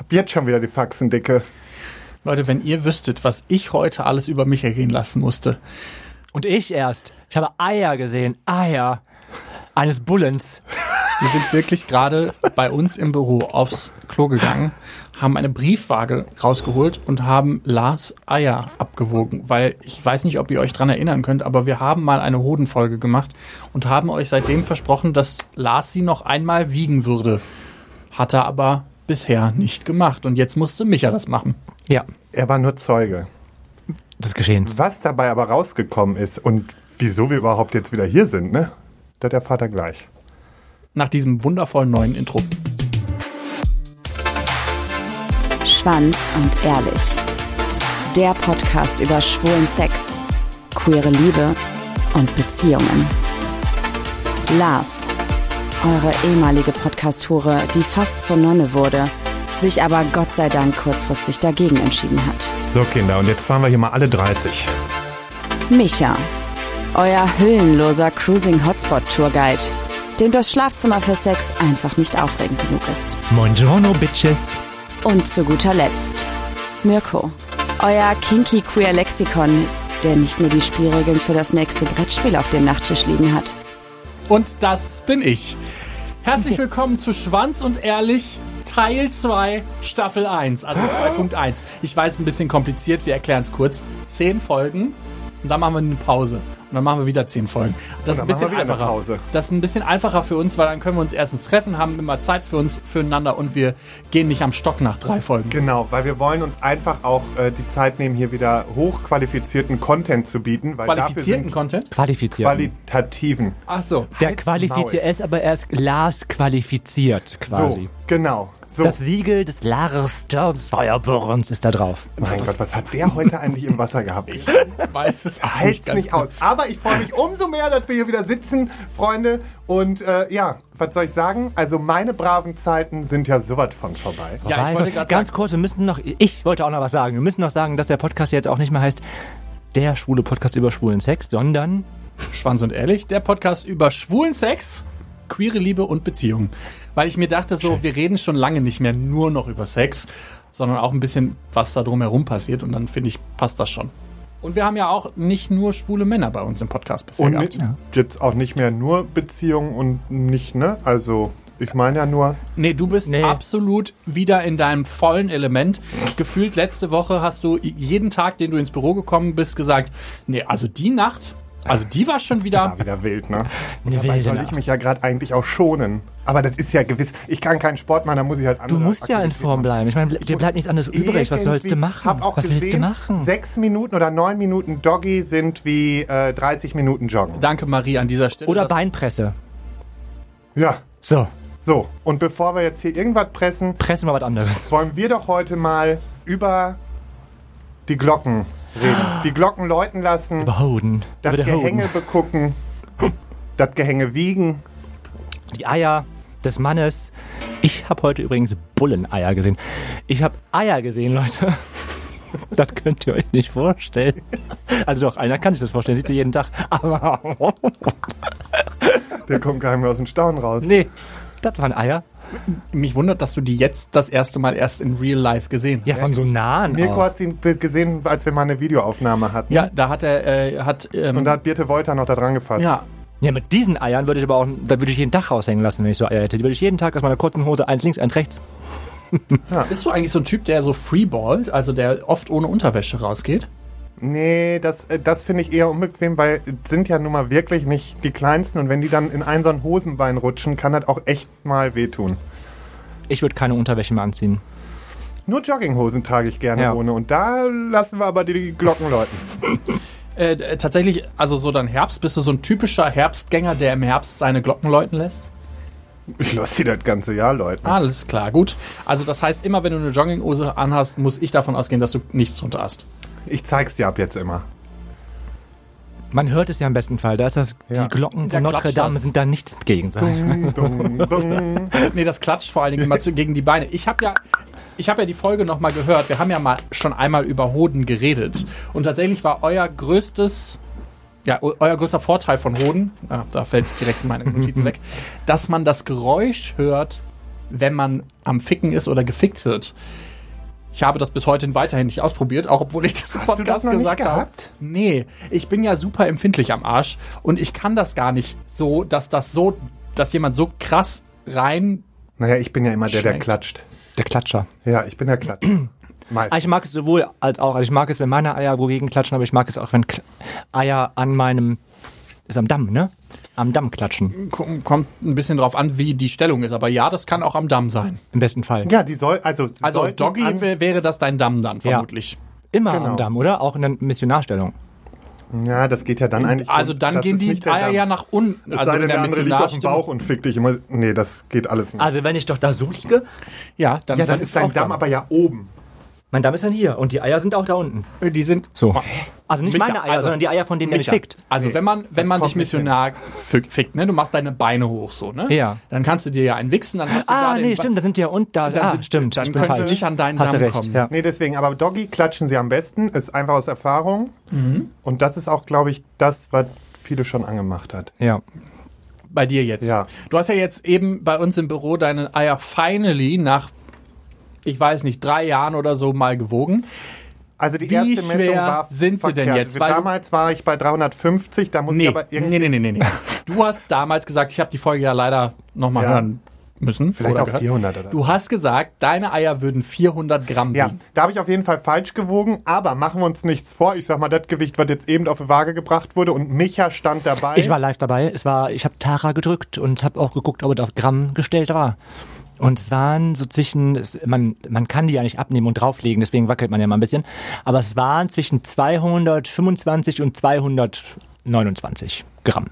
Hab jetzt schon wieder die Faxen dicke. Leute, wenn ihr wüsstet, was ich heute alles über mich ergehen lassen musste. Und ich erst. Ich habe Eier gesehen. Eier. Eines Bullens. Wir sind wirklich gerade bei uns im Büro aufs Klo gegangen, haben eine Briefwaage rausgeholt und haben Lars Eier abgewogen, weil ich weiß nicht, ob ihr euch dran erinnern könnt, aber wir haben mal eine Hodenfolge gemacht und haben euch seitdem versprochen, dass Lars sie noch einmal wiegen würde. Hat er aber bisher nicht gemacht und jetzt musste Micha das machen. Ja, Er war nur Zeuge. des Geschehens. Was dabei aber rausgekommen ist und wieso wir überhaupt jetzt wieder hier sind, ne? Das erfahrt er gleich. Nach diesem wundervollen neuen Intro. Schwanz und Ehrlich. Der Podcast über schwulen Sex, queere Liebe und Beziehungen. Lars, eure ehemalige Podcast-Hure, die fast zur Nonne wurde, sich aber Gott sei Dank kurzfristig dagegen entschieden hat. So, Kinder, und jetzt fahren wir hier mal alle 30. Micha, euer hüllenloser Cruising Hotspot Tourguide, dem das Schlafzimmer für Sex einfach nicht aufregend genug ist. Buongiorno, Bitches. Und zu guter Letzt Mirko, euer kinky queer Lexikon, der nicht nur die Spielregeln für das nächste Brettspiel auf dem Nachttisch liegen hat. Und das bin ich. Herzlich willkommen zu Schwanz und Ehrlich Teil 2 Staffel 1, also 2.1. Ich weiß, ein bisschen kompliziert, wir erklären es kurz. Zehn Folgen und dann machen wir eine Pause. Und dann machen wir wieder zehn Folgen. Das ist ein bisschen einfacher. Pause. Das ist ein bisschen einfacher für uns, weil dann können wir uns erstens treffen, haben immer Zeit für uns, füreinander und wir gehen nicht am Stock nach drei Folgen. Genau, weil wir wollen uns einfach auch äh, die Zeit nehmen, hier wieder hochqualifizierten Content zu bieten, weil dafür Qualifizierten sind Content? Qualifiziert. qualitativen. Ach so. Der qualifiziert, er ist aber erst Lars qualifiziert quasi. So, genau. So. Das Siegel des Lars Stearns Feuerbohrens ist da drauf. mein Gott, was hat der heute eigentlich im Wasser gehabt? Ich Weiß es halt's ganz nicht gut. aus. Aber ich freue mich umso mehr, dass wir hier wieder sitzen, Freunde. Und äh, ja, was soll ich sagen? Also meine braven Zeiten sind ja sowas von vorbei. Ja, ich wollte gerade Ganz sagen- kurz, wir müssen noch, ich wollte auch noch was sagen. Wir müssen noch sagen, dass der Podcast jetzt auch nicht mehr heißt der schwule Podcast über schwulen Sex, sondern Schwanz und Ehrlich, der Podcast über schwulen Sex, queere Liebe und Beziehungen. Weil ich mir dachte so, wir reden schon lange nicht mehr nur noch über Sex, sondern auch ein bisschen, was da drumherum passiert und dann finde ich, passt das schon. Und wir haben ja auch nicht nur schwule Männer bei uns im Podcast bisher Und gehabt. nicht, jetzt auch nicht mehr nur Beziehungen und nicht, ne? Also, ich meine ja nur, Nee, du bist Nee. absolut wieder in deinem vollen Element. Gefühlt letzte Woche hast du jeden Tag, den du ins Büro gekommen bist, gesagt, nee, also die Nacht, also die war schon wieder ja, wieder wild, ne? Und dabei soll ich mich ja gerade eigentlich auch schonen. Aber das ist ja gewiss. Ich kann keinen Sport machen, da muss ich halt du andere musst ja in Form bleiben. Ich meine, dir bleibt nichts anderes übrig. Was sollst du machen? Hab auch was gesehen, willst du machen? Sechs Minuten oder neun Minuten Doggy sind wie äh, 30 Minuten Joggen. Danke, Marie, an dieser Stelle. Oder Beinpresse. Ja, So, so. Und bevor wir jetzt hier irgendwas pressen, pressen wir was anderes. wollen wir doch heute mal über die Glocken reden. Die Glocken läuten lassen, Über Hoden. das Gehänge Hoden. begucken, das Gehänge wiegen. Die Eier des Mannes. Ich habe heute übrigens Bulleneier gesehen. Ich habe Eier gesehen, Leute. Das könnt ihr euch nicht vorstellen. Also doch, einer kann sich das vorstellen. Sieht sie jeden Tag. Aber Der kommt gar nicht mehr aus dem Staunen raus. nee, das waren Eier. Mich wundert, dass du die jetzt das erste Mal erst in Real Life gesehen hast. Ja, von so nahen. Mirko auch. hat sie gesehen, als wir mal eine Videoaufnahme hatten. Ja, da hat er, äh, hat, ähm, Und da hat Birte Wolter noch da dran gefasst. ja, Ja, mit diesen Eiern würde ich aber auch, da würde ich jeden Tag raushängen lassen, wenn ich so Eier hätte. Die würde ich jeden Tag aus meiner kurzen Hose eins links, eins rechts. bist du eigentlich so ein Typ, der so freeballt, also der oft ohne Unterwäsche rausgeht? Nee, das, äh, das finde ich eher unbequem, weil es sind ja nun mal wirklich nicht die kleinsten und wenn die dann in ein so ein Hosenbein rutschen, kann das auch echt mal wehtun. Ich würde keine Unterwäsche mehr anziehen. Nur Jogginghosen trage ich gerne Ja. ohne und da lassen wir aber die Glocken läuten. Äh, tatsächlich, also so dann Herbst, bist du so ein typischer Herbstgänger, der im Herbst seine Glocken läuten lässt? Ich lasse sie das ganze Jahr läuten. Alles klar, gut. Also das heißt, immer wenn du eine Jogginghose anhast, muss ich davon ausgehen, dass du nichts drunter hast. Ich zeig's dir ab jetzt immer. Man hört es ja im besten Fall. Da ist das, Ja. die Glocken Da von Notre klatscht Dame das. sind da nichts gegen. Dung, dung, dung. Nee, das klatscht vor allen Dingen immer zu, gegen die Beine. Ich habe ja, ich habe ja die Folge noch mal gehört. Wir haben ja mal schon einmal über Hoden geredet und tatsächlich war euer größtes, ja, eu- euer größter Vorteil von Hoden, ah, da fällt direkt meine Notizen weg, dass man das Geräusch hört, wenn man am Ficken ist oder gefickt wird. Ich habe das bis heute weiterhin nicht ausprobiert, auch obwohl ich das im Podcast das gesagt habe. Nee, ich bin ja super empfindlich am Arsch und ich kann das gar nicht so, dass das so, dass jemand so krass rein. Naja, ich bin ja immer der, der Schmeckt. klatscht. Der Klatscher. Ja, ich bin der Klatscher. Meistens. Ah, Ich mag es sowohl als auch. Also ich mag es, wenn meine Eier wogegen klatschen, aber ich mag es auch, wenn Kl Eier an meinem, ist am Damm, ne? Am Damm klatschen. Kom- Kommt ein bisschen drauf an, wie die Stellung ist, aber ja, das kann auch am Damm sein. Im besten Fall. ja, die soll, also, Also Doggy wäre das dein Damm dann Ja. vermutlich. Immer Genau. am Damm, oder? Auch in der Missionarstellung. Ja, das geht ja dann eigentlich. Also dann gehen die Eier ja nach unten. Es Also sei denn, der der andere liegt auf dem. Bauch und fickt dich immer. Nee, das geht alles nicht. Also wenn ich doch da so liege, Ja, dann, ja, dann ist dein Damm Damm. aber ja oben. Mein Damm ist dann hier und die Eier sind auch da unten. die sind So. Also nicht Micha, meine Eier, also- sondern die Eier, von denen der mich fickt. Also Nee, wenn man, wenn das man dich missionar fick- fickt, ne, du machst deine Beine hoch so, ne? Ja. Dann kannst du dir ja einen wichsen, dann hast du da Ah, den nee, stimmt, da sind die ja und da. Dann ah, sind- stimmt, dann falsch. sie nicht an deinen Hast du Damm recht, kommen. Ja. Nee, deswegen, aber Doggy klatschen sie am besten, ist einfach aus Erfahrung. Mhm. Und das ist auch, glaube ich, das, was viele schon angemacht hat. ja. bei dir jetzt. Ja. Du hast ja jetzt eben bei uns im Büro deine Eier finally nach, ich weiß nicht, drei Jahren oder so mal gewogen. Also die Wie erste Messung schwer war sind sie denn verkehrt. jetzt? Weil du- Damals war ich bei 350, da muss Nee, ich aber irgendwie nee, nee, nee, nee. Du hast damals gesagt, ich habe die Folge ja leider nochmal Ja. hören müssen. Vielleicht auch gehört. 400 oder Du hast gesagt, deine Eier würden 400 Gramm Ja, wiegen. da habe ich auf jeden Fall falsch gewogen, aber machen wir uns nichts vor. Ich sag mal, das Gewicht, was jetzt eben auf die Waage gebracht wurde und Micha stand dabei. Ich war live dabei. Es war, ich habe Tara gedrückt und habe auch geguckt, ob es auf Gramm gestellt war. Und es waren so zwischen, man, man kann die ja nicht abnehmen und drauflegen, deswegen wackelt man ja mal ein bisschen. Aber es waren zwischen 225 und 229 Gramm.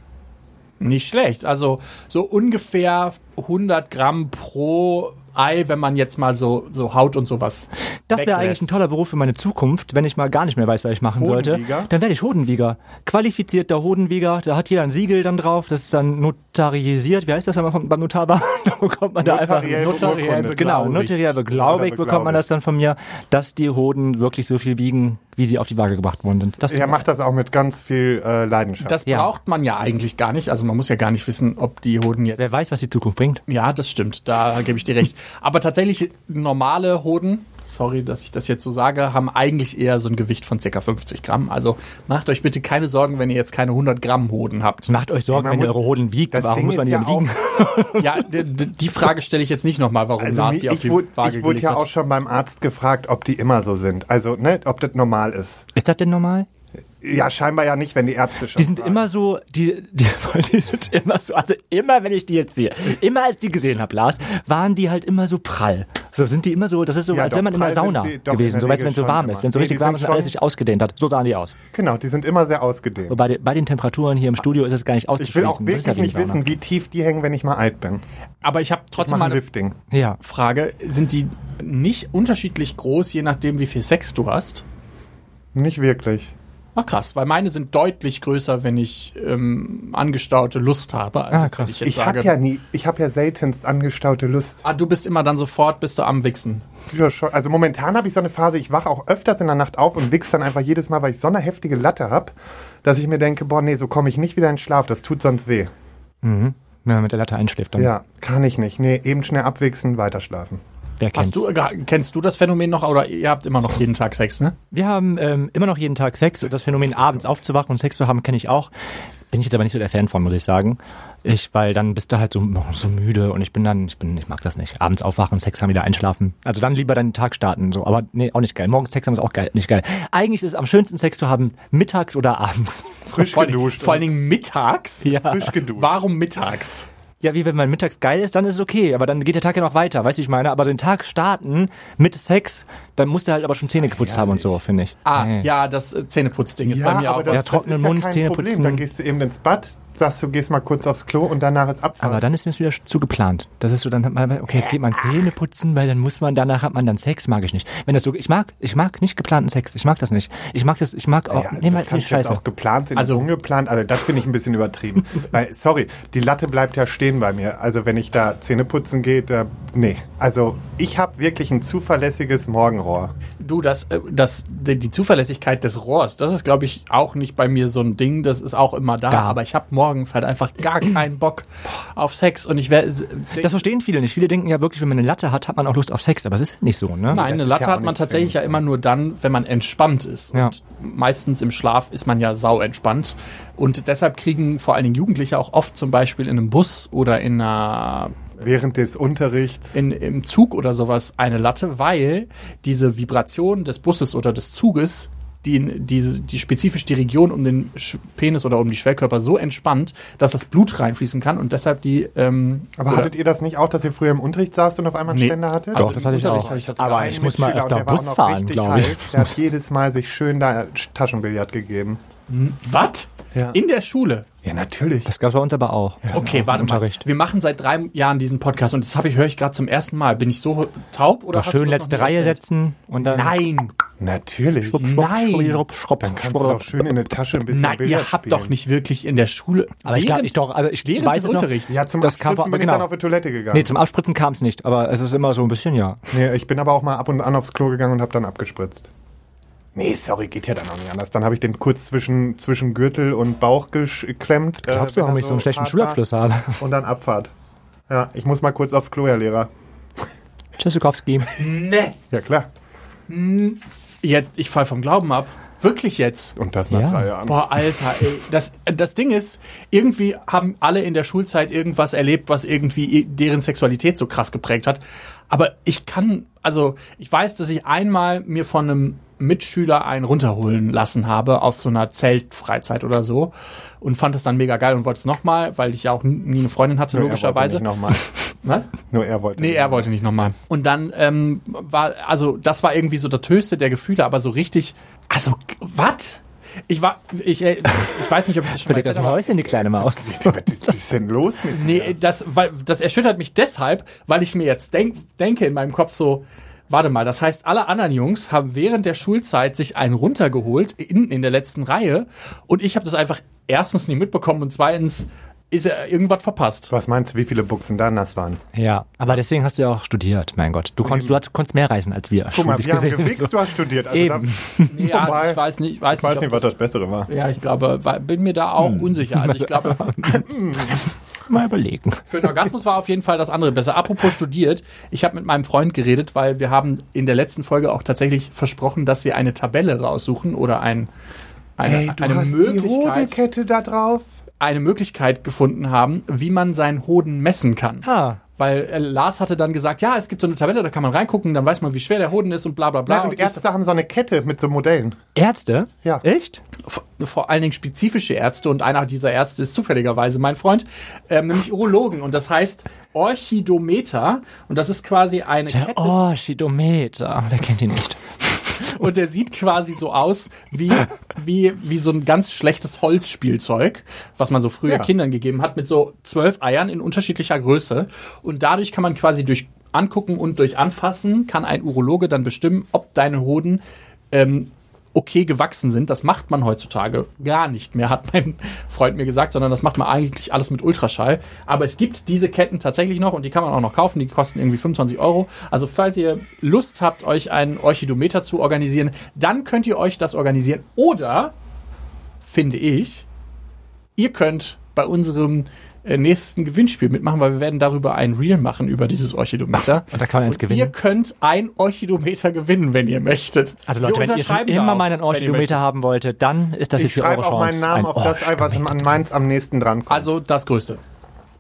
Nicht schlecht. Also so ungefähr 100 Gramm pro Ei, wenn man jetzt mal so, so Haut und sowas. Das wäre eigentlich ein toller Beruf für meine Zukunft, wenn ich mal gar nicht mehr weiß, was ich machen sollte. Dann werde ich Hodenwieger. Qualifizierter Hodenwieger, da hat jeder ein Siegel dann drauf, das ist dann notarisiert. Wie heißt das, wenn man vom- beim Notar war? da bekommt man da einfach Notariell. Genau, notariell beglaubigt bekommt man das dann von mir, dass die Hoden wirklich so viel wiegen, wie sie auf die Waage gebracht worden sind. Das er macht das auch mit ganz viel äh, Leidenschaft. Das Ja. braucht man ja eigentlich gar nicht. Also man muss ja gar nicht wissen, ob die Hoden jetzt. wer weiß, was die Zukunft bringt. Ja, das stimmt. Da gebe ich dir recht. Aber tatsächlich normale Hoden, sorry, dass ich das jetzt so sage, haben eigentlich eher so ein Gewicht von ca. 50 Gramm. Also macht euch bitte keine Sorgen, wenn ihr jetzt keine 100 Gramm Hoden habt. Macht euch Sorgen, wenn ihr eure Hoden wiegt. das Warum Ding muss man ist die ja wiegen? auch, Ja, die Frage stelle ich jetzt nicht nochmal, warum also Lars die auf ich die wurde, Waage ich wurde ja hat. auch schon beim Arzt gefragt, ob die immer so sind. Also, ne, ob das normal ist. Ist das denn normal? Ja, scheinbar ja nicht, wenn die Ärzte schon Die sind fragen. immer so, die, die, die sind immer so, also immer, wenn ich die jetzt sehe, immer als ich die gesehen habe, Lars, waren die halt immer so prall. So sind die immer so, das ist so, Ja, als doch, wäre man in der Sauna sie doch gewesen, der so weißt du, wenn es so warm immer. ist, wenn es so Nee, richtig warm ist und alles sich ausgedehnt hat. So sahen die aus. Genau, die sind immer sehr ausgedehnt. Wobei bei den Temperaturen hier im Studio ist es gar nicht Ich will auszuschließen. auch ja wirklich wie nicht Sauna. wissen, wie tief die hängen, wenn ich mal alt bin. Aber ich habe Ich trotzdem mache mal ein eine Lifting. Ja. Frage. Sind die nicht unterschiedlich groß, je nachdem, wie viel Sex du hast? Nicht wirklich. Ach krass, weil meine sind deutlich größer, wenn ich ähm, angestaute Lust habe. Also, Ah, krass. Ich, Ich habe ja nie, ich habe ja seltenst angestaute Lust. Ah, du bist immer dann sofort, bist du am Wichsen. Ja, schon. Also momentan habe ich so eine Phase, ich wache auch öfters in der Nacht auf und wichs dann einfach jedes Mal, weil ich so eine heftige Latte habe, dass ich mir denke, boah, nee, so komme ich nicht wieder in Schlaf, das tut sonst weh. Mhm. Wenn man mit der Latte einschläft, dann. Ja, kann ich nicht. Nee, eben schnell abwichsen, weiter schlafen. Wer kennt's? Hast du, äh, kennst du das Phänomen noch oder ihr habt immer noch jeden Tag Sex, ne? Wir haben ähm, immer noch jeden Tag Sex. Das Phänomen, abends aufzuwachen und Sex zu haben, kenne ich auch. Bin ich jetzt aber nicht so der Fan von, muss ich sagen. Ich, weil dann bist du halt so, so müde und ich bin dann, ich bin, ich mag das nicht. Abends aufwachen, Sex haben, wieder einschlafen. Also dann lieber deinen Tag starten, so. Aber nee, auch nicht geil. Morgens Sex haben ist auch geil, nicht geil. Eigentlich ist es am schönsten Sex zu haben, mittags oder abends. Frisch Vor, geduscht. vor allen Dingen mittags. Ja. frisch geduscht. Warum mittags? Ja, wie wenn man mittags geil ist, dann ist es okay. Aber dann geht der Tag ja noch weiter, weißt du, ich meine? Aber den Tag starten mit Sex, dann musst du halt aber schon Zähne geputzt haben und so, finde ich. Ah, Nee. ja, das äh, Zähneputzding ist ja, bei mir aber auch das, Ja, trockenen ist ja Mund, kein Zähne Problem. putzen. Dann gehst du eben ins Bad, sagst du, gehst mal kurz aufs Klo und danach ist Abfahrt. Aber dann ist mir das wieder zu geplant. Das ist so, dann hat man, okay, jetzt geht man Zähne putzen, weil dann muss man, danach hat man dann Sex, mag ich nicht. Wenn das so, ich mag, ich mag nicht geplanten Sex. Ich mag das nicht. Ich mag das, ich mag auch, ja, also nee, das kann scheiße. auch geplant sein, Also- also ungeplant, aber das finde ich ein bisschen übertrieben. Weil, sorry, die Latte bleibt ja stehen bei mir. Also wenn ich da Zähne putzen gehe, da, nee. Also ich habe wirklich ein zuverlässiges Wasserrohr. Du, das, äh, das, die, Zuverlässigkeit des Rohrs, das ist, glaube ich, auch nicht bei mir so ein Ding. Das ist auch immer da. Gar. Aber ich habe morgens halt einfach gar keinen Bock auf Sex. Und ich werde. Das verstehen viele nicht. Viele denken ja wirklich, wenn man eine Latte hat, hat man auch Lust auf Sex. Aber es ist nicht so, ne? Nein, eine Latte ja hat man tatsächlich ja immer nur dann, wenn man entspannt ist. Ja. Und meistens im Schlaf ist man ja sau entspannt. Und deshalb kriegen vor allen Dingen Jugendliche auch oft zum Beispiel in einem Bus oder in einer Während des Unterrichts. in, im Zug oder sowas eine Latte, weil diese Vibration des Busses oder des Zuges die, die, die spezifisch die Region um den Penis oder um die Schwellkörper so entspannt, dass das Blut reinfließen kann und deshalb die. Ähm, aber hattet ihr das nicht auch, dass ihr früher im Unterricht saßt und auf einmal einen Nee. Ständer hattet? Also Doch, das hatte ich auch. hatte ich das Aber ich muss mal öfter Bus fahren, richtig glaube ich. heiß. Der hat jedes Mal sich schön da Taschenbillard gegeben. Was? Ja. In der Schule? Ja, natürlich. Das gab es bei uns aber auch. Okay, warte mal. Unterricht. Wir machen seit drei Jahren diesen Podcast und das habe ich höre ich gerade zum ersten Mal. Bin ich so taub oder hast du schön letzte Reihe erzählt? setzen und dann. Nein, Natürlich. Schrupp, schrupp, Nein. schrupp, schrupp, schrupp, Dann kannst du doch schön in eine Tasche ein bisschen nein, Billard ihr habt spielen. doch nicht wirklich in der Schule. Aber ich glaube, während- ich doch, also ich während weiß des es noch. Unterrichts. Ja, zum Das kam Abspritzen bin genau. ich dann auf die Toilette gegangen. Nee, zum Abspritzen kam es nicht, aber es ist immer so ein bisschen, ja. Nee, ich bin aber auch mal ab und an aufs Klo gegangen und habe dann abgespritzt. Nee, sorry, geht ja dann auch nicht anders. Dann habe ich den kurz zwischen, zwischen Gürtel und Bauch geklemmt. äh, Glaubst du, wenn warum ich so einen schlechten Schulabschluss habe? Und dann Abfahrt. Ja, ich muss mal kurz aufs Klo, Herr Lehrer. Tschüssikowski. Nee. Ja, klar. Jetzt, ich fall vom Glauben ab. Wirklich jetzt. Und das nach Ja. drei Jahren. Boah, Alter, ey. Das, das Ding ist, irgendwie haben alle in der Schulzeit irgendwas erlebt, was irgendwie deren Sexualität so krass geprägt hat. Aber ich kann, also ich weiß, dass ich einmal mir von einem Mitschüler einen runterholen lassen habe auf so einer Zeltfreizeit oder so und fand das dann mega geil und wollte es nochmal, weil ich ja auch nie eine Freundin hatte, Nur er logischerweise. wollte nicht nochmal. Nur er wollte Nee, nicht er noch wollte nicht nochmal. Und dann ähm, war, also das war irgendwie so das höchste der Gefühle, aber so richtig, also was? Ich war, ich, äh, ich weiß nicht, ob ich das schon mal das. Häuschen, die kleine Maus. Was ist denn los mit dir? Nee, das, weil, das erschüttert mich deshalb, weil ich mir jetzt denk, denke in meinem Kopf so, warte mal, das heißt, alle anderen Jungs haben während der Schulzeit sich einen runtergeholt, in, in der letzten Reihe, und ich habe das einfach erstens nie mitbekommen und zweitens ist er irgendwas verpasst. Was meinst du, wie viele Buchsen da nass waren? Ja, aber deswegen hast du ja auch studiert, mein Gott. Du konntest, du hast, konntest mehr reisen als wir. Guck mal, wir haben gesehen. gewichst, du hast studiert. Also Eben. Ja, Wobei, ich weiß nicht, weiß ich weiß ob nicht, was das Bessere war. Ja, ich glaube, bin mir da auch unsicher. Also ich glaube, Mal überlegen. für den Orgasmus war auf jeden Fall das andere besser. Apropos studiert, ich habe mit meinem Freund geredet, weil wir haben in der letzten Folge auch tatsächlich versprochen, dass wir eine Tabelle raussuchen oder ein, eine, Hey, du eine, hast die Möglichkeit, Hodenkette da drauf. eine Möglichkeit gefunden haben, wie man seinen Hoden messen kann. Ah, Weil äh, Lars hatte dann gesagt, ja, es gibt so eine Tabelle, da kann man reingucken, dann weiß man, wie schwer der Hoden ist und bla bla bla. Ja, und ich Ärzte haben so eine Kette mit so Modellen. Ärzte? Ja. Echt? vor- vor allen Dingen spezifische Ärzte und einer dieser Ärzte ist zufälligerweise mein Freund, ähm, nämlich Urologen und das heißt Orchidometer und das ist quasi eine Der Kette Orchidometer. Wer kennt ihn nicht? Und der sieht quasi so aus wie, wie, wie so ein ganz schlechtes Holzspielzeug, was man so früher Ja. Kindern gegeben hat, mit so zwölf Eiern in unterschiedlicher Größe und dadurch kann man quasi durch Angucken und durch Anfassen kann ein Urologe dann bestimmen, ob deine Hoden ähm, okay gewachsen sind. Das macht man heutzutage gar nicht mehr, hat mein Freund mir gesagt, sondern das macht man eigentlich alles mit Ultraschall. Aber es gibt diese Ketten tatsächlich noch und die kann man auch noch kaufen. Die kosten irgendwie 25 Euro. Also falls ihr Lust habt, euch einen Orchidometer zu organisieren, dann könnt ihr euch das organisieren. Oder, finde ich, ihr könnt bei unserem nächsten Gewinnspiel mitmachen, weil wir werden darüber ein Reel machen über dieses Orchidometer. Und da kann man eins Und gewinnen? Ihr könnt ein Orchidometer gewinnen, wenn ihr möchtet. Also Leute, wenn ihr schon immer mal einen Orchidometer haben wolltet, dann ist das Ich jetzt eure schreibe auch Chance. meinen Namen Ein auf das Ei, was an meins am nächsten dran kommt. Also das Größte.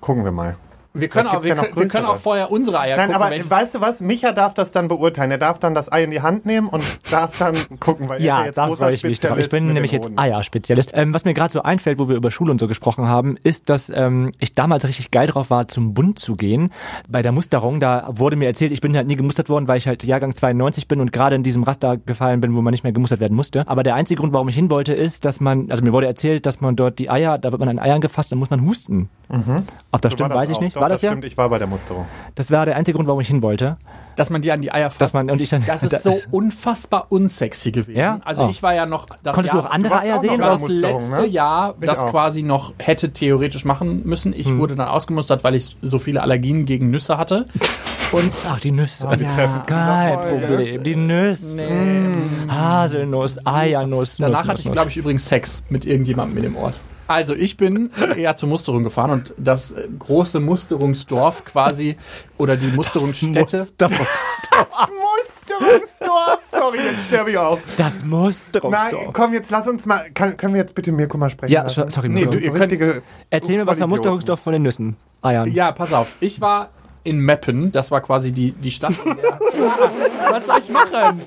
Gucken wir mal. Wir können, auch, wir, ja noch können, wir können auch vorher unsere Eier Nein, gucken. aber weißt du was? Micha darf das dann beurteilen. Er darf dann das Ei in die Hand nehmen und darf dann gucken, weil er ist Ja, ja jetzt großer ich mich drauf. Ich Spezialist bin nämlich jetzt. Eier-Spezialist. Ähm, was mir gerade so einfällt, wo wir über Schule und so gesprochen haben, ist, dass ähm, ich damals richtig geil drauf war, zum Bund zu gehen. Bei der Musterung, da wurde mir erzählt, ich bin halt nie gemustert worden, weil ich halt Jahrgang 92 bin und gerade in diesem Raster gefallen bin, wo man nicht mehr gemustert werden musste. Aber der einzige Grund, warum ich hin wollte, ist, dass man, also mir wurde erzählt, dass man dort die Eier, da wird man an Eiern gefasst, dann muss man husten. Ob das Mhm. So stimmt, das weiß ich auch. nicht. Doch, war das, ja? stimmt, ich war bei der Musterung. Das war der einzige Grund, warum ich hin wollte. Dass man dir an die Eier fasst. Dass man und ich dann. das ist so unfassbar unsexy gewesen. Ja? Also Oh. ich war ja noch das Konntest Jahr, du auch andere warst Eier auch sehen? Ich war das letzte ne? Jahr, Ich das auch. quasi noch hätte theoretisch machen müssen. Ich Hm. wurde dann ausgemustert, weil ich so viele Allergien gegen Nüsse hatte. Und Ach, die Nüsse. treffen uns in Kein. Problem. Die Nüsse. nee. Haselnuss, Eiernuss. danach Nuss, hatte ich, Nuss, glaube ich, übrigens Sex mit irgendjemandem in dem Ort. Also ich bin ja zur Musterung gefahren und das äh, große Musterungsdorf quasi oder die Musterungsstätte. Das Musterungsdorf! Sorry, jetzt sterbe ich auch. Das Nein, Musterungsdorf. komm, jetzt lass uns mal. Kann, können wir jetzt bitte Mirko mal sprechen? Ja, lassen? sorry, Nee, Mirko. du- So ihr könnt- Erzähl mir was vom. Musterungsdorf von den Nüssen. Eiern. Ja, pass auf. Ich war in Meppen. Das war quasi die, die Stadt, in der... Ja, was soll ich machen?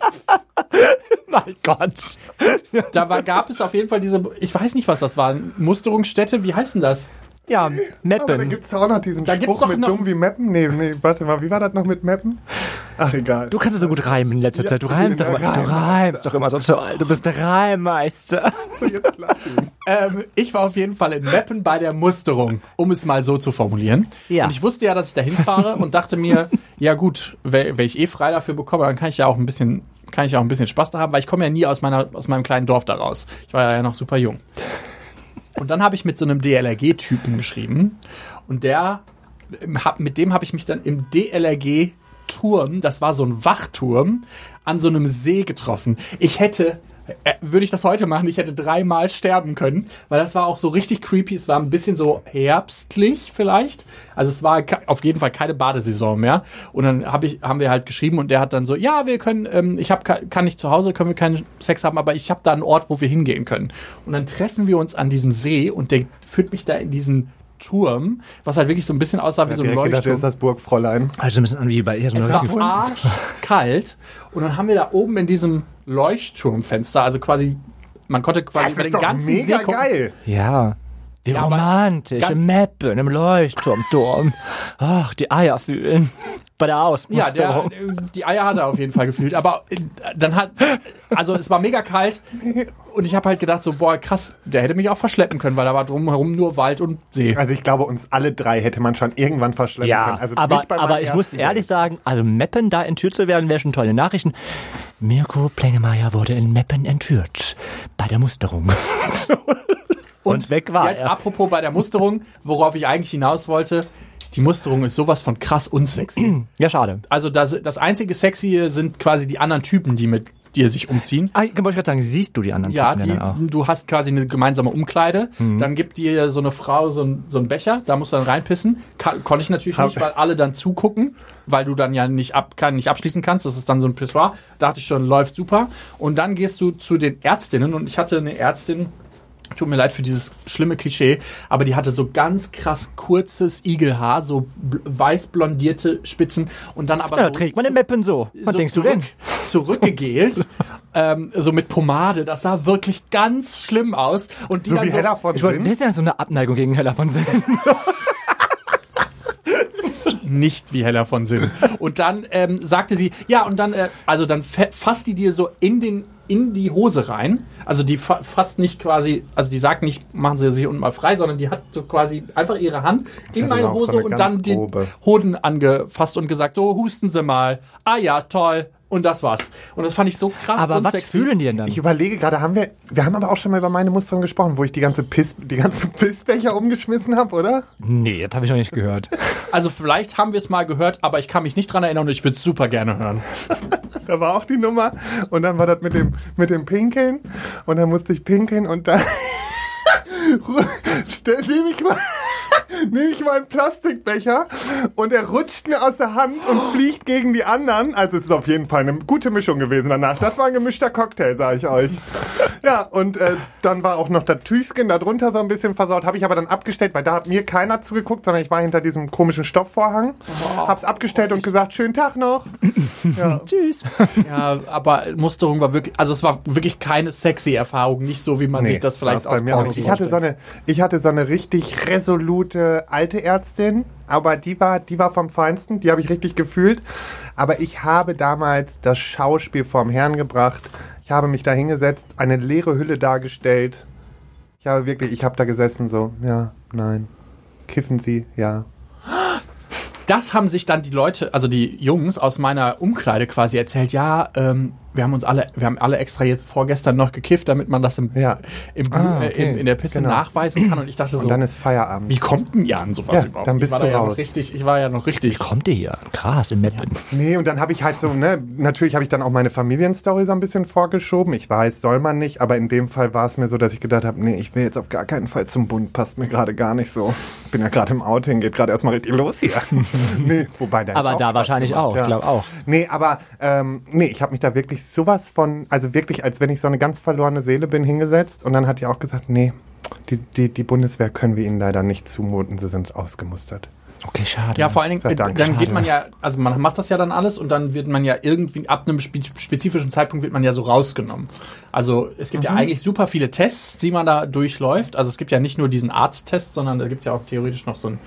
Mein Gott. Da war, gab es auf jeden Fall diese... Ich weiß nicht, was das war. Musterungsstätte, wie heißt denn das? Ja, Aber da Meppen. gibt's doch auch noch diesen Da Spruch mit noch- dumm wie Mappen. Nee, nee, warte mal, wie war das noch mit Mappen? Ach, egal. Du kannst es so gut reimen in letzter Ja, Zeit. Du reimst doch immer. Du Reimmeister. reimst doch immer so toll. Du bist der Reimmeister. So, jetzt. Ähm, ich war auf jeden Fall in Meppen bei der Musterung, um es mal so zu formulieren. Ja. Und ich wusste ja, dass ich da hinfahre und dachte mir, ja gut, wenn ich eh frei dafür bekomme, dann kann ich ja auch ein bisschen, kann ich ja auch ein bisschen Spaß da haben, weil ich komme ja nie aus meiner, aus meinem kleinen Dorf da raus. Ich war ja noch super jung. Und dann habe ich mit so einem DLRG-Typen geschrieben und der, mit dem habe ich mich dann im DLRG Turm, das war so ein Wachturm, an so einem See getroffen. Ich hätte, äh, würde ich das heute machen, ich hätte dreimal sterben können, weil das war auch so richtig creepy. Es war ein bisschen so herbstlich vielleicht. Also es war auf jeden Fall keine Badesaison mehr. Und dann hab ich, haben wir halt geschrieben und der hat dann so, ja, wir können, ähm, ich hab, ka- kann nicht zu Hause, können wir keinen Sex haben, aber ich habe da einen Ort, wo wir hingehen können. Und dann treffen wir uns an diesem See und der führt mich da in diesen Turm, was halt wirklich so ein bisschen aussah wie Ich so ein direkt gedacht, Leuchtturm. das ist das Burgfräulein. Also ein bisschen an wie bei so Es war arschkalt und dann haben wir da oben in diesem Leuchtturmfenster, also quasi, man konnte quasi Das über ist den doch ganzen mega See gucken. geil. Ja. Wie Ja, romantisch. Im Meppen, im Leuchtturmturm. Ach, die Eier fühlen. Bei der Ja, Ausmusterung. der, die Eier hat er auf jeden Fall gefühlt, aber äh, dann hat, also es war mega kalt und ich habe halt gedacht so, boah krass, der hätte mich auch verschleppen können, weil da war drumherum nur Wald und See. Also ich glaube, uns alle drei hätte man schon irgendwann verschleppen ja, können. Also aber, aber ich muss ehrlich sagen, also Meppen da entführt zu werden, wäre schon tolle Nachrichten. Mirko Plengemeier wurde in Meppen entführt. Bei der Musterung. Und, weg war Jetzt er. apropos bei der Musterung, worauf ich eigentlich hinaus wollte, die Musterung ist sowas von krass unsexy. Ja, schade. Also das, das einzige Sexy sind quasi die anderen Typen, die mit dir sich umziehen. Ah, ich wollte gerade sagen, siehst du die anderen Ja, Typen die, dann auch? Mhm. du hast quasi eine gemeinsame Umkleide. Dann gibt dir so eine Frau so, ein, so einen Becher, da musst du dann reinpissen. Konnte ich natürlich nicht, weil alle dann zugucken, weil du dann ja nicht, ab, kann, nicht abschließen kannst. Das ist dann so ein Pissoir. Da dachte ich schon, läuft super. Und dann gehst du zu den Ärztinnen und ich hatte eine Ärztin, Tut mir leid für dieses schlimme Klischee, aber die hatte so ganz krass kurzes Igelhaar, so weiß blondierte Spitzen und dann aber Ja, so, trägt man in Meppen so. Was so denkst du zurück, denn? Zurückgegelt, ähm, so mit Pomade. Das sah wirklich ganz schlimm aus. Und die So dann wie so, Hella von Ich wollte, das Sinn. ist ja so eine Abneigung gegen Hella von Sinn. nicht wie Hella von Sinn. Und dann ähm, sagte sie, ja, und dann, äh, also dann fa- fasst die dir so in den in die Hose rein. Also die fa fasst nicht quasi, also die sagt nicht, machen Sie sich unten mal frei, sondern die hat so quasi einfach ihre Hand in meine so Hose eine und dann den grobe. Hoden angefasst und gesagt, so husten Sie mal. Ah ja, toll. Und das war's. Und das fand ich so krass Aber und was sexy. fühlen die denn dann? Ich überlege gerade, haben wir, wir haben aber auch schon mal über meine Musterung gesprochen, wo ich die ganze Piss, die ganzen Pissbecher umgeschmissen habe, oder? Nee, das habe ich noch nicht gehört. Also vielleicht haben wir es mal gehört, aber ich kann mich nicht dran erinnern und ich würde es super gerne hören. Da war auch die Nummer und dann war das mit dem mit dem Pinkeln und dann musste ich pinkeln und dann nehme ich mal nehme ich mal einen Plastikbecher und er rutscht mir aus der Hand und fliegt gegen die anderen. Also es ist auf jeden Fall eine gute Mischung gewesen danach. Das war ein gemischter Cocktail, sage ich euch. Ja, und äh, dann war auch noch das Tüchskin da drunter so ein bisschen versaut. Habe ich aber dann abgestellt, weil da hat mir keiner zugeguckt, sondern ich war hinter diesem komischen Stoffvorhang. Hab's abgestellt und gesagt, schönen Tag noch. Ja. Tschüss. Ja, aber Musterung war wirklich, also es war wirklich keine sexy Erfahrung, nicht so, wie man sich das vielleicht nicht. Ich hatte so eine, ich hatte so eine richtig resolute alte Ärztin, aber die war, die war vom Feinsten, die habe ich richtig gefühlt. Aber ich habe damals das Schauspiel vorm Herrn gebracht. Ich habe mich da hingesetzt, eine leere Hülle dargestellt. Ich habe wirklich, ich habe da gesessen so, ja, nein. Kiffen Sie, ja. das haben sich dann die Leute, also die Jungs aus meiner Umkleide quasi erzählt, ja, ähm, wir haben uns alle, wir haben alle extra jetzt vorgestern noch gekifft, damit man das im, Ja. im Ah, äh, okay. in, in der Pisse Genau. nachweisen kann. Und ich dachte so, Und dann ist Feierabend. wie kommt denn ihr an sowas Ja, überhaupt? dann bist ich war du da ja raus. noch richtig, ich war ja noch richtig. Kommt ihr hier? Krass, in Meppen. Nee, und dann habe ich halt so, ne, natürlich habe ich dann auch meine Familienstory so ein bisschen vorgeschoben. Ich weiß, soll man nicht, aber in dem Fall war es mir so, dass ich gedacht habe, nee, ich will jetzt auf gar keinen Fall zum Bund, passt mir gerade gar nicht so. Bin ja gerade im Outing, geht gerade erstmal richtig los hier. nee, wobei der Aber da Spaß wahrscheinlich gemacht, auch, ich glaub auch. Nee, aber ähm, nee, ich habe mich da wirklich sowas von, also wirklich, als wenn ich so eine ganz verlorene Seele bin, hingesetzt und dann hat die auch gesagt, nee, die, die, die Bundeswehr können wir ihnen leider nicht zumuten, sie sind ausgemustert. Okay, schade. Ja, vor allen Dingen, äh, dann geht Schade. man ja, also man macht das ja dann alles und dann wird man ja irgendwie, ab einem spe spezifischen Zeitpunkt wird man ja so rausgenommen. Also es gibt ja eigentlich super viele Tests, die man da durchläuft. Also es gibt ja nicht nur diesen Arzttest, sondern da gibt es ja auch theoretisch noch so ein,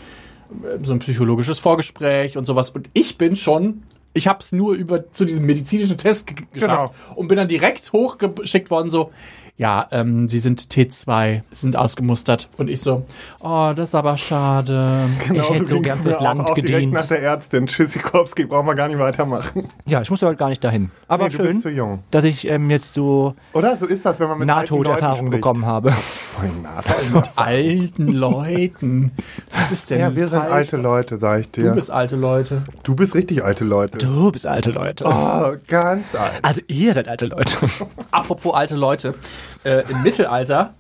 äh, so ein psychologisches Vorgespräch und sowas. Und ich bin schon, ich habe es nur über zu diesem medizinischen Test ge geschafft und bin dann direkt hochgeschickt worden, so, ja, ähm, sie sind T2, sie sind ausgemustert. Und ich so, oh, das ist aber schade. Genau, hätte so gern fürs auch, Land auch direkt gedient. nach der Ärztin. Tschüssikowski, brauchen wir gar nicht weitermachen. Ja, ich musste heute gar nicht dahin. Aber Nee, du schön, bist zu jung. dass ich ähm, jetzt so Oder? So ist das, wenn man mit alten Leuten Nahtoderfahrung bekommen habe. Voll Nahtoderfahrung. mit alten Leuten. Was ist denn Ja, wir sind alte Leute, sag ich dir. Du bist alte Leute. Du bist richtig alte Leute. Du bist alte Leute. Oh, ganz alt. Also ihr seid alte Leute. Apropos alte Leute. Äh, Im Mittelalter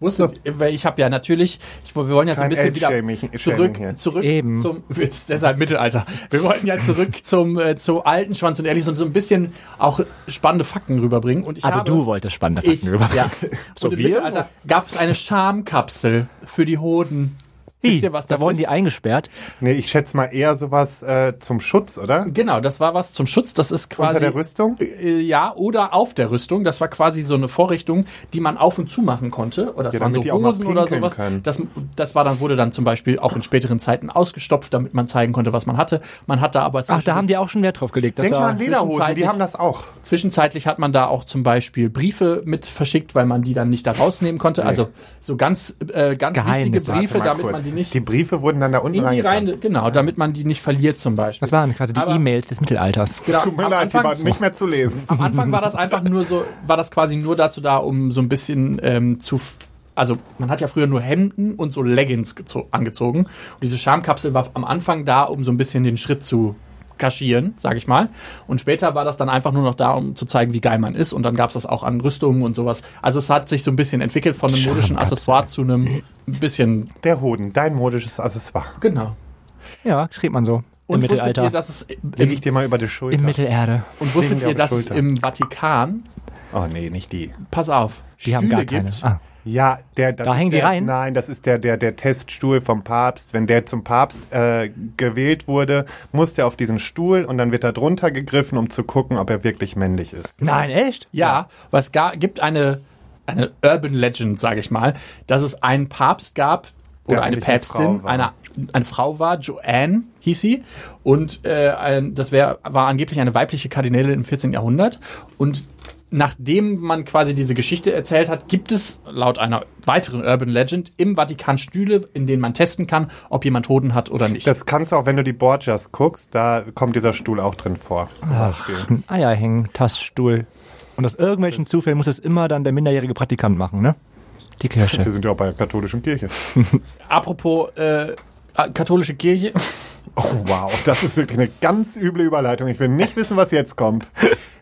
wusstet ihr, weil ich habe ja natürlich, ich, wir wollen ja so ein bisschen wieder zurück, zurück Eben. zum, jetzt, deshalb Mittelalter. Wir wollten ja zurück zum, äh, zum alten Schwanz und ehrlich so, so ein bisschen auch spannende Fakten rüberbringen. Und ich Also habe, du wolltest spannende ich, Fakten rüber. ja. So und im wir? Mittelalter gab es eine Schamkapsel für die Hoden. Wie? Wisst ihr, was da das wurden ist? die eingesperrt. Nee, ich schätze mal eher sowas äh, zum Schutz, oder? Genau, das war was zum Schutz. Das ist quasi Unter der Rüstung? Äh, ja, oder auf der Rüstung. Das war quasi so eine Vorrichtung, die man auf und zu machen konnte. Oder das Ja, waren damit so Hosen oder sowas. können. Das, das war dann, wurde dann zum Beispiel auch in späteren Zeiten ausgestopft, damit man zeigen konnte, was man hatte. Man hat da aber Ach, da haben die auch schon Wert drauf gelegt. Denk da- mal an Lederhosen, die zwischenzeitlich- haben das auch. Zwischenzeitlich hat man da auch zum Beispiel Briefe mit verschickt, weil man die dann nicht da rausnehmen konnte. Also so ganz, äh, ganz wichtige Briefe, damit kurz. man die nicht Die Briefe wurden dann da unten in die rein, genau, damit man die nicht verliert zum Beispiel. Das waren quasi die E-Mails des Mittelalters. Genau, Tut mir leid, die Anfang- waren nicht mehr zu lesen. Am Anfang war das einfach nur so, war das quasi nur dazu da, um so ein bisschen ähm, zu, also man hat ja früher nur Hemden und so Leggings gezo- angezogen. Und diese Schamkapsel war am Anfang da, um so ein bisschen den Schritt zu kaschieren, sage ich mal. Und später war das dann einfach nur noch da, um zu zeigen, wie geil man ist. Und dann gab es das auch an Rüstungen und sowas. Also es hat sich so ein bisschen entwickelt von einem modischen. Accessoire zu einem bisschen, Der Hoden, dein modisches Accessoire. genau. Ja, schrieb man so. Im Und wusstet Mittelalter. ihr, dass es Leg im, ich dir mal über die Schulter. in Mittelerde. und wusstet ihr, dass es im Vatikan, oh nee, nicht die. pass auf, Die haben gar keine. gibt, Ah. Ja, der, das Da hängen die der, rein? Nein, das ist der, der, der Teststuhl vom Papst. Wenn der zum Papst äh, gewählt wurde, muss der auf diesen Stuhl und dann wird da drunter gegriffen, um zu gucken, ob er wirklich männlich ist. Nein, echt? Ja, weil es ga, gibt eine, eine Urban Legend, sage ich mal, dass es einen Papst gab oder Der eine Päpstin, Frau war. eine, eine Frau war, Joanne hieß sie, und äh, ein, das wär, war angeblich eine weibliche Kardinäle im 14. Jahrhundert. Und nachdem man quasi diese Geschichte erzählt hat, gibt es laut einer weiteren Urban Legend im Vatikan Stühle, in denen man testen kann, ob jemand Hoden hat oder nicht. Das kannst du auch, wenn du die Borgias guckst, da kommt dieser Stuhl auch drin vor. Beispiel. Ein Eierhängen, Taststuhl. Und aus irgendwelchen Zufällen muss es immer dann der minderjährige Praktikant machen, ne? Die Wir Kirche. sind ja auch bei der katholischen Kirche. Apropos äh, katholische Kirche. Oh wow, das ist wirklich eine ganz üble Überleitung. Ich will nicht wissen, was jetzt kommt.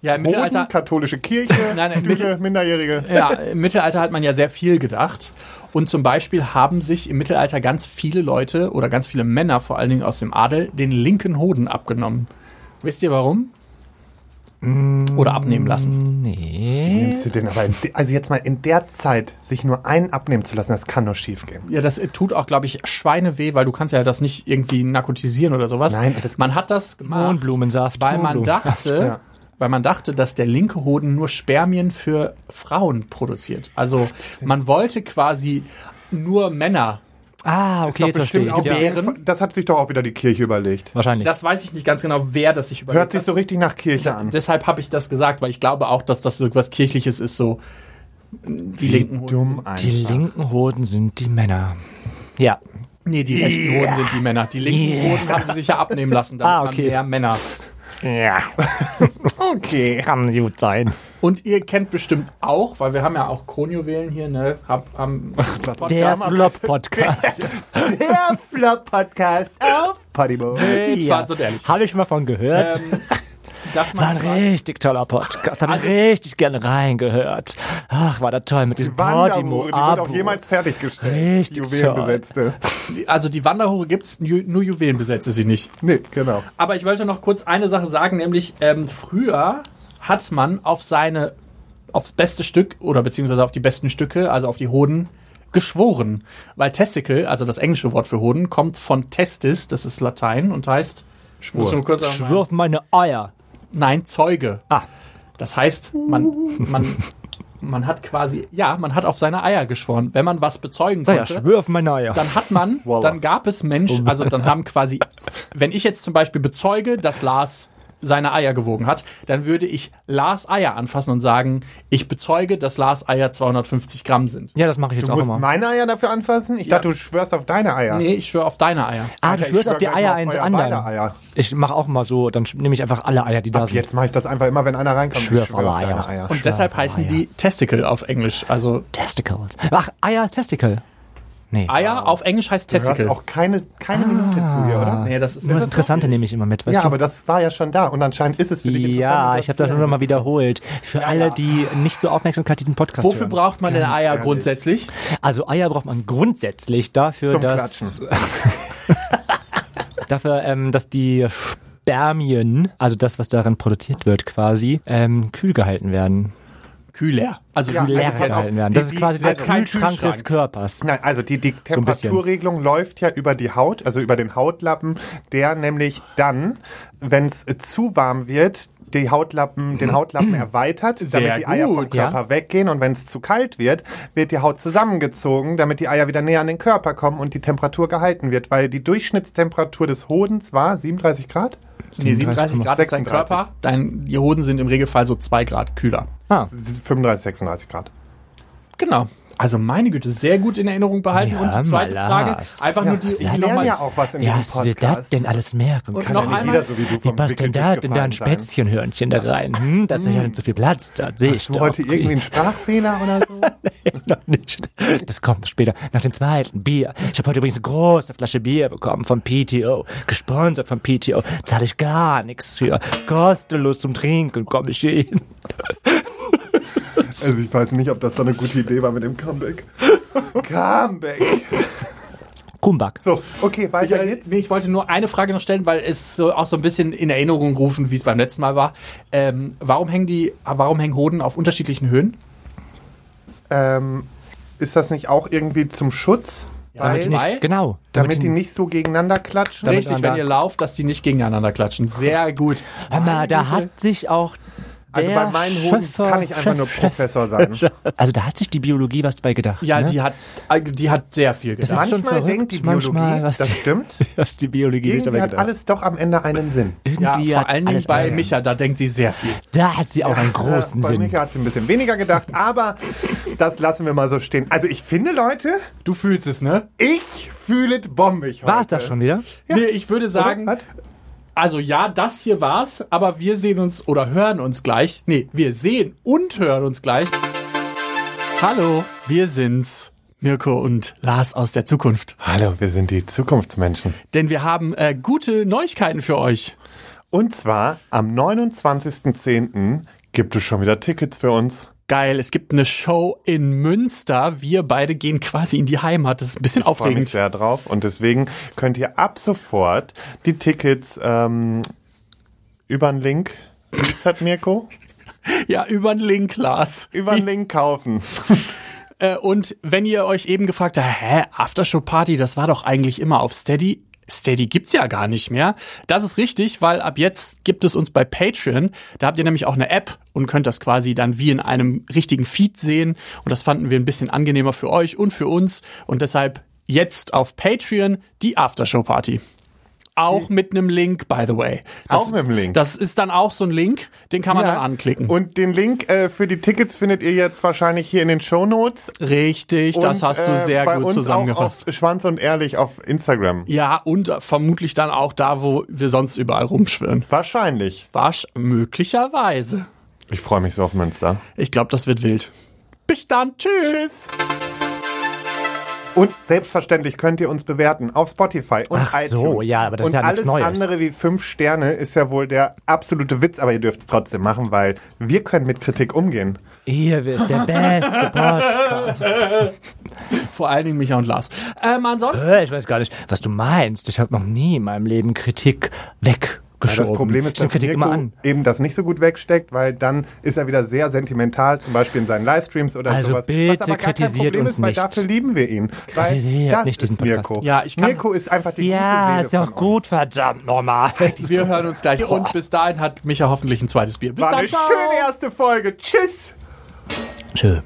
Ja, im Boden, Mittelalter katholische Kirche, Nein, im Stühle, Minderjährige. Ja, im Mittelalter hat man ja sehr viel gedacht. Und zum Beispiel haben sich im Mittelalter ganz viele Leute oder ganz viele Männer, vor allen Dingen aus dem Adel, den linken Hoden abgenommen. Wisst ihr warum? Oder abnehmen lassen. Nee. Nimmst du den aber, in de, also jetzt mal in der Zeit, sich nur einen abnehmen zu lassen, das kann nur schief gehen. Ja, das tut auch, glaube ich, Schweineweh, weil du kannst ja das nicht irgendwie narkotisieren oder sowas. Nein, das- man hat das gemacht, Mohnblumensaft. weil man dachte, Ja. weil man dachte, dass der linke Hoden nur Spermien für Frauen produziert. Also man wollte quasi nur Männer Ah, Ist okay, doch jetzt verstehe bestimmt ich. auch Ja. Bären. Das hat sich doch auch wieder die Kirche überlegt. Wahrscheinlich. Das weiß ich nicht ganz genau, wer das sich überlegt Hört sich so richtig nach Kirche an. Deshalb habe ich das gesagt, weil ich glaube auch, dass das so etwas Kirchliches ist, so die linken Hoden. Dumm die einfach. linken Hoden sind die Männer. Ja. Nee, die rechten Hoden sind die Männer. Die linken Hoden haben sie sich ja abnehmen lassen, damit Ah, okay. man mehr Männer. Ja, Okay. kann gut sein. Und ihr kennt bestimmt auch, weil wir haben ja auch Kronjuwelen hier, ne? Hab, haben, Der Flop-Podcast. Der Flop-Podcast auf Podimo. Schwarz und ehrlich. Habe ich mal von gehört. ähm, dass war ein richtig toller Podcast. Habe ich richtig gerne reingehört. Ach, war das toll mit diesem Podimo die wird auch jemals fertiggestellt. Richtig Juwelenbesetzte. also die Wanderhure gibt's, nur Juwelen besetze sie nicht. Nee, genau. Aber ich wollte noch kurz eine Sache sagen, nämlich ähm, früher hat man auf seine, aufs beste Stück oder beziehungsweise auf die besten Stücke, also auf die Hoden, geschworen. Weil Testicle, also das englische Wort für Hoden, kommt von Testis, das ist Latein und heißt Schwur. Schwör auf meine Eier. Nein, Zeuge. Ah. Das heißt, man, man, man hat quasi, ja, man hat auf seine Eier geschworen. Wenn man was bezeugen konnte, schwör auf meine Eier. dann hat man, Voila. dann gab es Menschen, also dann haben quasi, wenn ich jetzt zum Beispiel bezeuge, dass Lars seine Eier gewogen hat, dann würde ich Lars Eier anfassen und sagen, ich bezeuge, dass Lars Eier 250 Gramm sind. Ja, das mache ich jetzt Du auch musst immer. meine Eier dafür anfassen? Ich dachte, du schwörst auf deine Eier. Nee, ich schwöre auf deine Eier. Ah, Alter, du schwörst schwör auf die Eier eines anderen. Eier. Ich mache auch mal so, dann nehme ich einfach alle Eier, die da Ab sind. jetzt mache ich das einfach immer, wenn einer reinkommt. Schwör Ich auf alle auf deine Eier. Eier. Und deshalb heißen die Testicle auf Englisch. Also Testicles. Ach, Eier ist Testicle. Nee. Eier auf Englisch heißt Du hörst Testicle. auch keine, keine Minute zu hier, oder? Nee, das ist, Nur das Interessante nehme ich immer mit, weißt Ja, du? aber das war ja schon da und anscheinend ist es für dich interessant. ja, ich habe das nur noch mal wiederholt. Für alle, die nicht so Aufmerksamkeit diesen Podcast Wofür hören. braucht man denn Eier ehrlich. grundsätzlich? Also Eier braucht man grundsätzlich dafür, Zum dass dafür, ähm, dass die Spermien, also das, was darin produziert wird, quasi ähm, kühl gehalten werden, Kühler. Also Ja, leer also gehalten werden. die- Das ist die- quasi der also kein Kühlschrank des. Körpers. Nein, also die, die. Temperaturregelung läuft ja über die Haut, also über den Hautlappen, der nämlich dann, wenn es zu warm wird, die Hautlappen, den Hautlappen erweitert, damit Sehr die Eier vom gut. Körper weggehen und wenn es zu kalt wird, wird die Haut zusammengezogen, damit die Eier wieder näher an den Körper kommen und die Temperatur gehalten wird, weil die Durchschnittstemperatur des Hodens war 37 Grad? Nee, 37 Grad ist dein 36. Körper. Dein, die Hoden sind im Regelfall so 2 Grad kühler. Ah, 35, 36 Grad. Genau. Also meine Güte, sehr gut in Erinnerung behalten. Ja, und die zweite Malas. Frage, einfach Ja, nur die, ich lerne nochmal- ja auch was in wie diesem hast du dir Podcast. das denn alles merken Und können? noch Kann ja nicht einmal- jeder so wie du Wie vom passt denn da denn dein durchgefallen sein. Spätzchenhörnchen da rein? Hm, das ist ja nicht so viel Platz, da sehe ich Hast du doch. heute irgendwie einen Sprachfehler oder so? noch nicht. Das kommt später, nach dem zweiten Bier. Ich habe heute übrigens eine große Flasche Bier bekommen vom PTO. Gesponsert vom PTO. Zahle ich gar nichts für. Kostenlos zum Trinken komme ich hier hin. Also ich weiß nicht, ob das so eine gute Idee war mit dem Comeback. Comeback. Kumbak. So, okay, weiter Ja, geht's. nee, ich wollte nur eine Frage noch stellen, weil es so auch so ein bisschen in Erinnerung rufen, wie es beim letzten Mal war. Ähm, warum hängen die, warum hängen Hoden auf unterschiedlichen Höhen? Ähm, ist das nicht auch irgendwie zum Schutz? Damit die nicht, genau. Damit die nicht so gegeneinander klatschen? Damit Richtig, wenn ihr lauft, dass die nicht gegeneinander klatschen. Sehr gut. Hör mal, da hat sich auch Also der bei meinen Schöpfer- kann ich einfach nur Professor sein. Also da hat sich die Biologie was bei gedacht. Ja, ne? die hat, äh, die hat sehr viel Das gedacht. ist schon Manchmal verrückt, denkt die Biologie, manchmal, was das die- stimmt. was die Biologie sich dabei Irgendwie hat gedacht alles doch am Ende einen Sinn. Ja, Irgendwie vor hat allen Dingen alles bei einen- Micha, da denkt sie sehr viel. Da hat sie auch einen großen Äh, bei Sinn. Micha hat sie ein bisschen weniger gedacht, aber das lassen wir mal so stehen. Also ich finde, Leute, Du fühlst es, ne? ich fühle es bombig heute. War es das schon wieder? Nee, ich würde sagen, Was? Also ja, das hier war's, aber wir sehen uns oder hören uns gleich. Nee, wir sehen und hören uns gleich. Hallo, wir sind's. Mirko und Lars aus der Zukunft. Hallo, wir sind die Zukunftsmenschen. Denn wir haben äh, gute Neuigkeiten für euch. Und zwar am 29.10. gibt es schon wieder Tickets für uns. Geil, es gibt eine Show in Münster. Wir beide gehen quasi in die Heimat. Das ist ein bisschen Ich freue mich aufregend. sehr drauf und deswegen könnt ihr ab sofort die Tickets ähm, über einen Link, ist das, Mirko? Ja, über den Link, Lars. Über einen Link kaufen. Äh, und wenn ihr euch eben gefragt habt, hä, Aftershow Party, das war doch eigentlich immer auf Steady. Steady gibt's ja gar nicht mehr. Das ist richtig, weil ab jetzt gibt es uns bei Patreon. Da habt ihr nämlich auch eine App und könnt das quasi dann wie in einem richtigen Feed sehen. Und das fanden wir ein bisschen angenehmer für euch und für uns. Und deshalb jetzt auf Patreon die Aftershow Party. Auch mit einem Link, by the way. Das, Auch mit einem Link? Das ist dann auch so ein Link, den kann man Ja. dann anklicken. Und den Link äh, für die Tickets findet ihr jetzt wahrscheinlich hier in den Shownotes. Richtig, das Und, hast du äh, sehr bei gut uns zusammengefasst. Auch auf Schwanz und Ehrlich auf Instagram. Ja, und vermutlich dann auch da, wo wir sonst überall rumschwirren. Wahrscheinlich. Wasch möglicherweise. Ich freue mich so auf Münster. Ich glaube, das wird wild. Bis dann. Tschüss. Und selbstverständlich könnt ihr uns bewerten auf Spotify und Ach iTunes. so, ja, aber das ist und ja alles nichts Neues. andere wie fünf Sterne ist ja wohl der absolute Witz, aber ihr dürft es trotzdem machen, weil wir können mit Kritik umgehen. Ihr wisst, der beste Podcast. Vor allen Dingen Micha und Lars. Ähm, ansonsten. Ich weiß gar nicht, was du meinst. Ich habe noch nie in meinem Leben Kritik weggeschoben. Ja, das Problem ist, dass Mirko immer an. eben das nicht so gut wegsteckt, weil dann ist er wieder sehr sentimental, zum Beispiel in seinen Livestreams oder Also sowas. bitte was aber gar kein kritisiert Problem uns ist, weil nicht. dafür lieben wir ihn. Weil Kritisiert das nicht diesen ist Mirko. Ja, ich kann- Mirko ist einfach die Ja, gute ist Seele ja von auch gut, uns. verdammt normal. Wir hören uns gleich. Und bis dahin hat Micha hoffentlich ein zweites Bier. Bis War dann. eine ciao. schöne erste Folge. Tschüss. Schön.